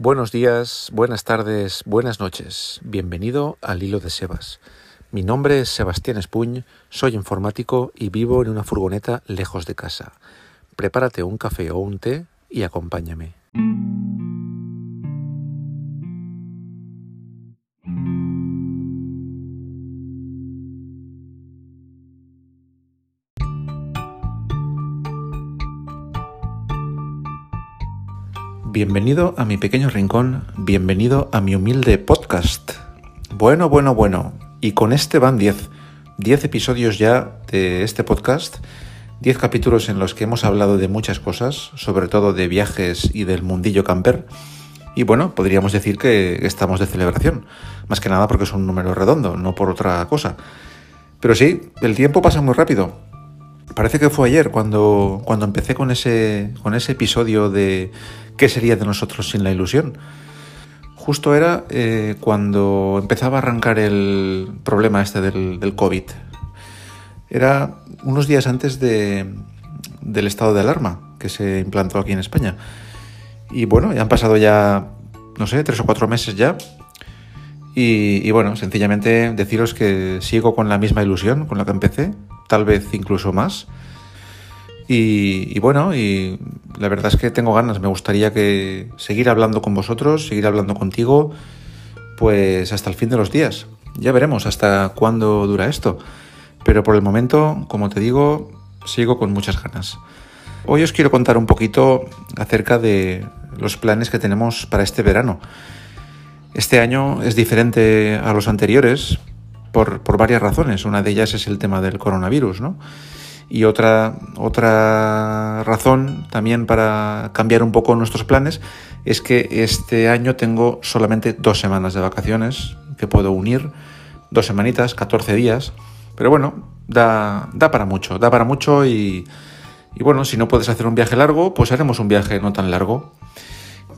Buenos días, buenas tardes, buenas noches. Bienvenido al Hilo de Sebas. Mi nombre es Sebastián Espuñ, soy informático y vivo en una furgoneta lejos de casa. Prepárate un café o un té y acompáñame. Bienvenido a mi pequeño rincón, bienvenido a mi humilde podcast. Bueno, bueno, bueno, y con este van 10, 10 episodios ya de este podcast, 10 capítulos en los que hemos hablado de muchas cosas, sobre todo de viajes y del mundillo camper. Y bueno, podríamos decir que estamos de celebración, más que nada porque es un número redondo, no por otra cosa. Pero sí, el tiempo pasa muy rápido. Parece que fue ayer cuando, cuando empecé con ese, con ese episodio de ¿Qué sería de nosotros sin la ilusión? Justo era eh, cuando empezaba a arrancar el problema este del, COVID. Era unos días antes de, del estado de alarma que se implantó aquí en España. Y bueno, ya han pasado ya, no sé, tres o cuatro meses ya. Y, y, bueno, sencillamente deciros que sigo con la misma ilusión con la que empecé, tal vez incluso más. Y, bueno, y la verdad es que tengo ganas, me gustaría que seguir hablando con vosotros, seguir hablando contigo, pues hasta el fin de los días. Ya veremos hasta cuándo dura esto. Pero por el momento, como te digo, sigo con muchas ganas. Hoy os quiero contar un poquito acerca de los planes que tenemos para este verano. Este año es diferente a los anteriores por, varias razones. Una de ellas es el tema del coronavirus, ¿no? Y otra, otra razón también para cambiar un poco nuestros planes es que este año tengo solamente dos semanas de vacaciones que puedo unir, dos semanitas, 14 días, pero bueno, da, da para mucho, da para mucho y, y bueno, si no puedes hacer un viaje largo, pues haremos un viaje no tan largo.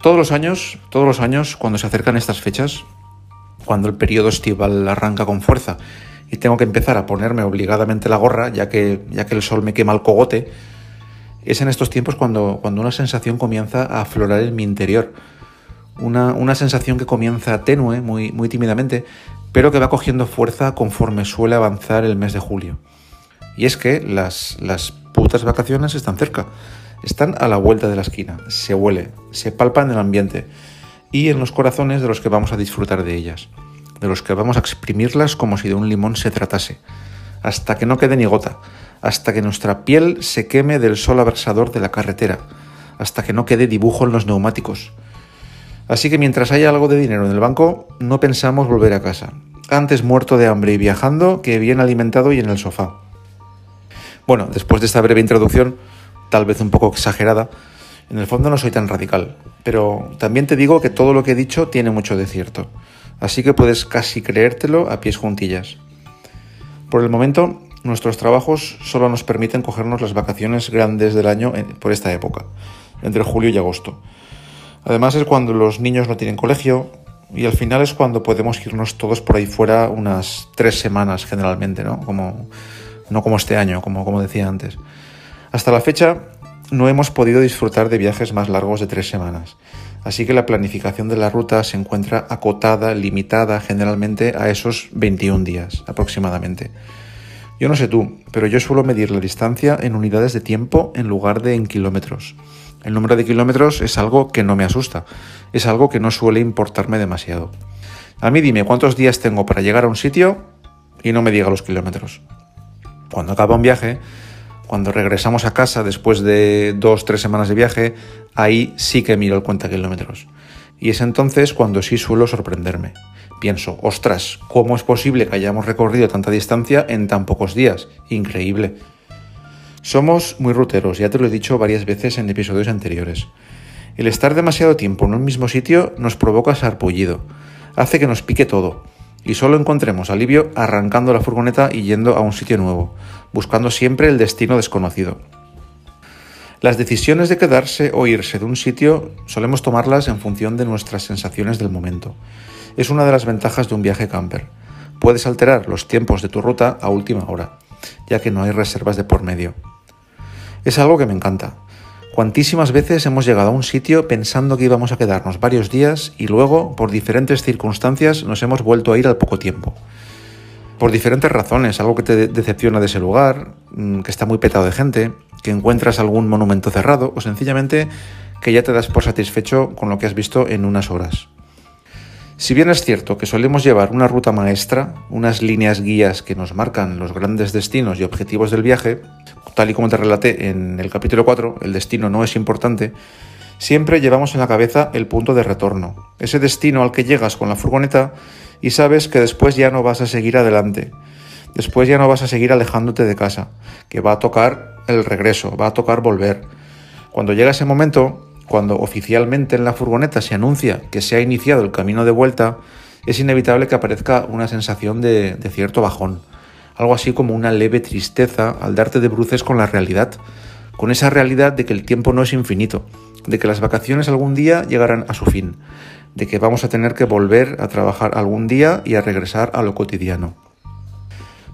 Todos los años, todos los años, cuando se acercan estas fechas, cuando el periodo estival arranca con fuerza y tengo que empezar a ponerme obligadamente la gorra, ya que, ya que el sol me quema el cogote, es en estos tiempos cuando, cuando una sensación comienza a aflorar en mi interior. Una, una sensación que comienza tenue, muy, muy tímidamente, pero que va cogiendo fuerza conforme suele avanzar el mes de julio. Y es que las, las putas vacaciones están cerca, están a la vuelta de la esquina, se huele, se palpa en el ambiente y en los corazones de los que vamos a disfrutar de ellas de los que vamos a exprimirlas como si de un limón se tratase, hasta que no quede ni gota, hasta que nuestra piel se queme del sol abrasador de la carretera, hasta que no quede dibujo en los neumáticos. Así que mientras haya algo de dinero en el banco, no pensamos volver a casa. Antes muerto de hambre y viajando que bien alimentado y en el sofá. Bueno, después de esta breve introducción, tal vez un poco exagerada, en el fondo no soy tan radical, pero también te digo que todo lo que he dicho tiene mucho de cierto así que puedes casi creértelo a pies juntillas. Por el momento, nuestros trabajos solo nos permiten cogernos las vacaciones grandes del año por esta época, entre julio y agosto. Además es cuando los niños no tienen colegio y al final es cuando podemos irnos todos por ahí fuera unas tres semanas generalmente, ¿no? Como, no como este año, como, como decía antes. Hasta la fecha no hemos podido disfrutar de viajes más largos de tres semanas Así que la planificación de la ruta se encuentra acotada, limitada generalmente a esos 21 días aproximadamente. Yo no sé tú, pero yo suelo medir la distancia en unidades de tiempo en lugar de en kilómetros. El número de kilómetros es algo que no me asusta, es algo que no suele importarme demasiado. A mí dime cuántos días tengo para llegar a un sitio y no me diga los kilómetros. Cuando acaba un viaje, cuando regresamos a casa después de dos, tres semanas de viaje, ahí sí que miro el cuenta kilómetros. Y es entonces cuando sí suelo sorprenderme. Pienso, ostras, ¿cómo es posible que hayamos recorrido tanta distancia en tan pocos días? Increíble. Somos muy ruteros, ya te lo he dicho varias veces en episodios anteriores. El estar demasiado tiempo en un mismo sitio nos provoca sarpullido, hace que nos pique todo, y solo encontremos alivio arrancando la furgoneta y yendo a un sitio nuevo, buscando siempre el destino desconocido. Las decisiones de quedarse o irse de un sitio solemos tomarlas en función de nuestras sensaciones del momento. Es una de las ventajas de un viaje camper. Puedes alterar los tiempos de tu ruta a última hora, ya que no hay reservas de por medio. Es algo que me encanta. Cuantísimas veces hemos llegado a un sitio pensando que íbamos a quedarnos varios días y luego, por diferentes circunstancias, nos hemos vuelto a ir al poco tiempo. Por diferentes razones, algo que te decepciona de ese lugar, mm, que está muy petado de gente, que encuentras algún monumento cerrado o sencillamente que ya te das por satisfecho con lo que has visto en unas horas. Si bien es cierto que solemos llevar una ruta maestra, unas líneas guías que nos marcan los grandes destinos y objetivos del viaje, tal y como te relaté en el capítulo 4, el destino no es importante, siempre llevamos en la cabeza el punto de retorno, ese destino al que llegas con la furgoneta y sabes que después ya no vas a seguir adelante, después ya no vas a seguir alejándote de casa, que va a tocar el regreso, va a tocar volver. Cuando llega ese momento, cuando oficialmente en la furgoneta se anuncia que se ha iniciado el camino de vuelta, es inevitable que aparezca una sensación de, de cierto bajón algo así como una leve tristeza al darte de bruces con la realidad, con esa realidad de que el tiempo no es infinito, de que las vacaciones algún día llegarán a su fin, de que vamos a tener que volver a trabajar algún día y a regresar a lo cotidiano.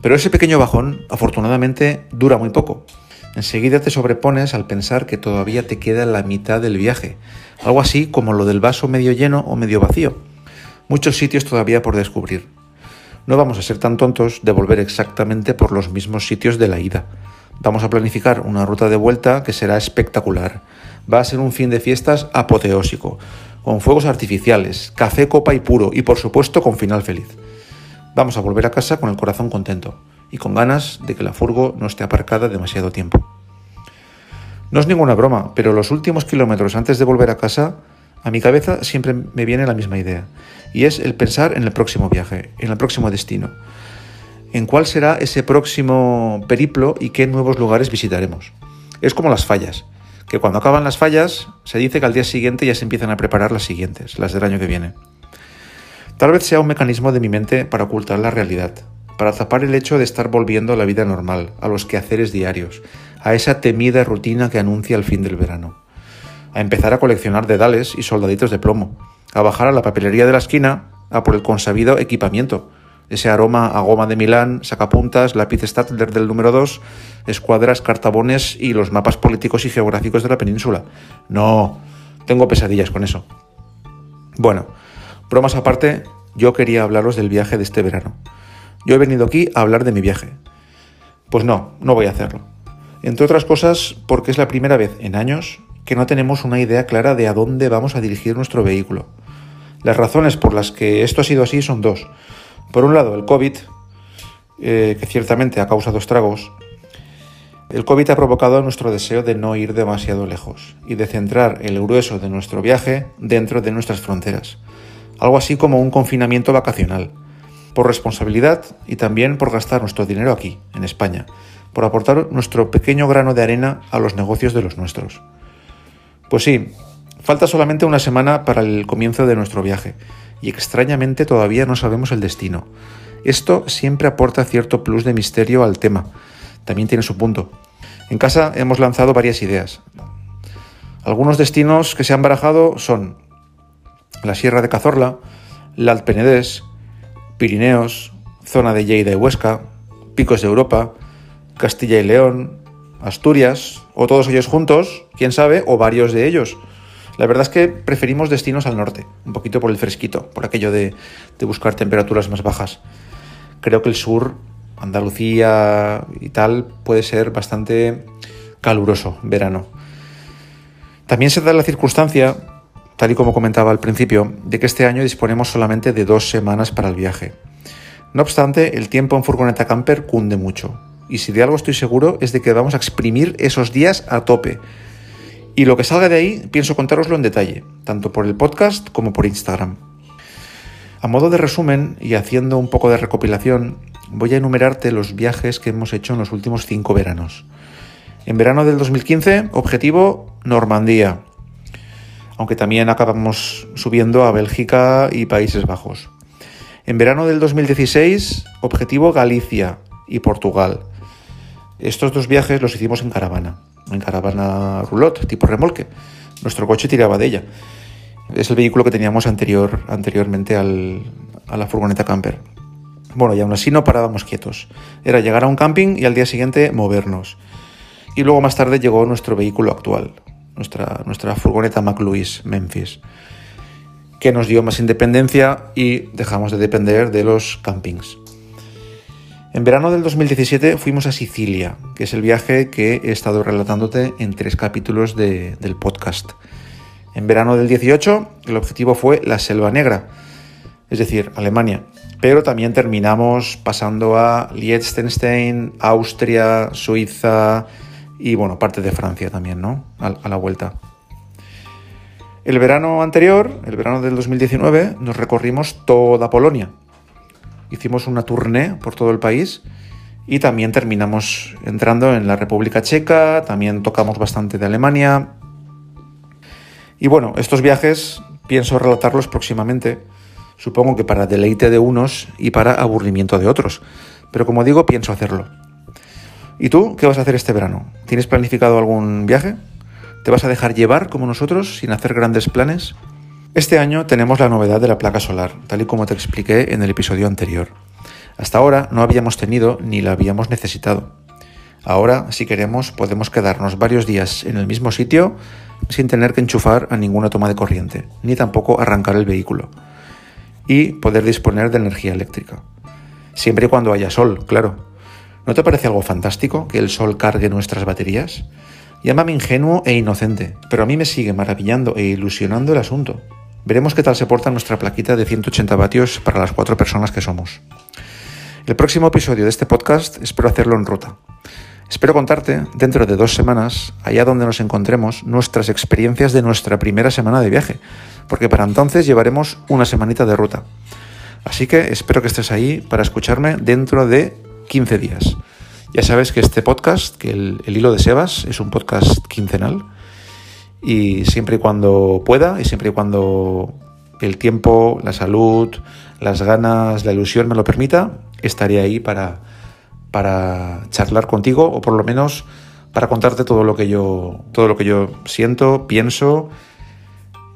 Pero ese pequeño bajón, afortunadamente, dura muy poco. Enseguida te sobrepones al pensar que todavía te queda la mitad del viaje, algo así como lo del vaso medio lleno o medio vacío. Muchos sitios todavía por descubrir no vamos a ser tan tontos de volver exactamente por los mismos sitios de la ida. Vamos a planificar una ruta de vuelta que será espectacular. Va a ser un fin de fiestas apoteósico, con fuegos artificiales, café, copa y puro, y por supuesto con final feliz. Vamos a volver a casa con el corazón contento y con ganas de que la furgo no esté aparcada demasiado tiempo. No es ninguna broma, pero los últimos kilómetros antes de volver a casa a mi cabeza siempre me viene la misma idea, y es el pensar en el próximo viaje, en el próximo destino, en cuál será ese próximo periplo y qué nuevos lugares visitaremos. Es como las fallas, que cuando acaban las fallas se dice que al día siguiente ya se empiezan a preparar las siguientes, las del año que viene. Tal vez sea un mecanismo de mi mente para ocultar la realidad, para tapar el hecho de estar volviendo a la vida normal, a los quehaceres diarios, a esa temida rutina que anuncia el fin del verano a empezar a coleccionar dedales y soldaditos de plomo, a bajar a la papelería de la esquina a por el consabido equipamiento, ese aroma a goma de Milán, sacapuntas, lápiz Stadler del número 2, escuadras, cartabones y los mapas políticos y geográficos de la península. No, tengo pesadillas con eso. Bueno, bromas aparte, yo quería hablaros del viaje de este verano. Yo he venido aquí a hablar de mi viaje. Pues no, no voy a hacerlo. Entre otras cosas porque es la primera vez en años que no tenemos una idea clara de a dónde vamos a dirigir nuestro vehículo. Las razones por las que esto ha sido así son dos. Por un lado, el COVID, eh, que ciertamente ha causado estragos. El COVID ha provocado nuestro deseo de no ir demasiado lejos y de centrar el grueso de nuestro viaje dentro de nuestras fronteras. Algo así como un confinamiento vacacional. Por responsabilidad y también por gastar nuestro dinero aquí, en España. Por aportar nuestro pequeño grano de arena a los negocios de los nuestros. Pues sí, falta solamente una semana para el comienzo de nuestro viaje y extrañamente todavía no sabemos el destino. Esto siempre aporta cierto plus de misterio al tema. También tiene su punto. En casa hemos lanzado varias ideas. Algunos destinos que se han barajado son la Sierra de Cazorla, la Alpenedés, Pirineos, zona de Lleida y Huesca, Picos de Europa, Castilla y León, Asturias, o todos ellos juntos, quién sabe, o varios de ellos. La verdad es que preferimos destinos al norte, un poquito por el fresquito, por aquello de, buscar temperaturas más bajas. Creo que el sur, Andalucía y tal, puede ser bastante caluroso verano. También se da la circunstancia, tal y como comentaba al principio, de que este año disponemos solamente de dos semanas para el viaje. No obstante, el tiempo en furgoneta camper cunde mucho y si de algo estoy seguro es de que vamos a exprimir esos días a tope. Y lo que salga de ahí pienso contároslo en detalle, tanto por el podcast como por Instagram. A modo de resumen y haciendo un poco de recopilación, voy a enumerarte los viajes que hemos hecho en los últimos cinco veranos. En verano del 2015, objetivo Normandía, aunque también acabamos subiendo a Bélgica y Países Bajos. En verano del 2016, objetivo Galicia y Portugal. Estos dos viajes los hicimos en caravana, en caravana roulotte, tipo remolque. Nuestro coche tiraba de ella. Es el vehículo que teníamos anterior, anteriormente al, a la furgoneta camper. Bueno, y aún así no parábamos quietos. Era llegar a un camping y al día siguiente movernos. Y luego más tarde llegó nuestro vehículo actual, nuestra, nuestra furgoneta McLuis Memphis, que nos dio más independencia y dejamos de depender de los campings. En verano del 2017 fuimos a Sicilia, que es el viaje que he estado relatándote en tres capítulos del podcast. En verano del 18 el objetivo fue la Selva Negra, es decir, Alemania. Pero también terminamos pasando a Liechtenstein, Austria, Suiza y bueno, parte de Francia también, ¿no? A, la vuelta. El verano anterior, el verano del 2019, nos recorrimos toda Polonia. Hicimos una tournée por todo el país y también terminamos entrando en la República Checa, también tocamos bastante de Alemania. Y bueno, estos viajes pienso relatarlos próximamente Supongo que para deleite de unos y para aburrimiento de otros. Pero como digo, pienso hacerlo. ¿Y tú qué vas a hacer este verano? ¿Tienes planificado algún viaje? ¿Te vas a dejar llevar como nosotros sin hacer grandes planes? Este año tenemos la novedad de la placa solar, tal y como te expliqué en el episodio anterior. Hasta ahora no habíamos tenido ni la habíamos necesitado. Ahora, si queremos, podemos quedarnos varios días en el mismo sitio sin tener que enchufar a ninguna toma de corriente, ni tampoco arrancar el vehículo y poder disponer de energía eléctrica. Siempre y cuando haya sol, claro. ¿No te parece algo fantástico que el sol cargue nuestras baterías? Llámame ingenuo e inocente, pero a mí me sigue maravillando e ilusionando el asunto. Veremos qué tal se porta nuestra plaquita de 180 vatios para las cuatro personas que somos. El próximo episodio de este podcast espero hacerlo en ruta. Espero contarte, dentro de dos semanas, allá donde nos encontremos, nuestras experiencias de nuestra primera semana de viaje, porque para entonces llevaremos una semanita de ruta. Así que espero que estés ahí para escucharme dentro de 15 días. Ya sabes que este podcast, que el, hilo de Sebas, es un podcast quincenal y siempre y cuando pueda y siempre y cuando el tiempo, la salud, las ganas, la ilusión me lo permita, estaré ahí para, para charlar contigo o por lo menos para contarte todo lo que yo todo lo que yo siento, pienso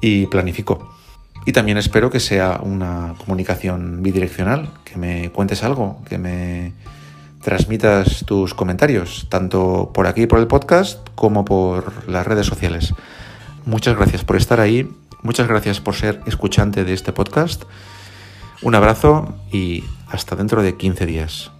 y planifico. Y también espero que sea una comunicación bidireccional, que me cuentes algo, que me transmitas tus comentarios, tanto por aquí por el podcast como por las redes sociales. Muchas gracias por estar ahí, muchas gracias por ser escuchante de este podcast. Un abrazo y hasta dentro de 15 días.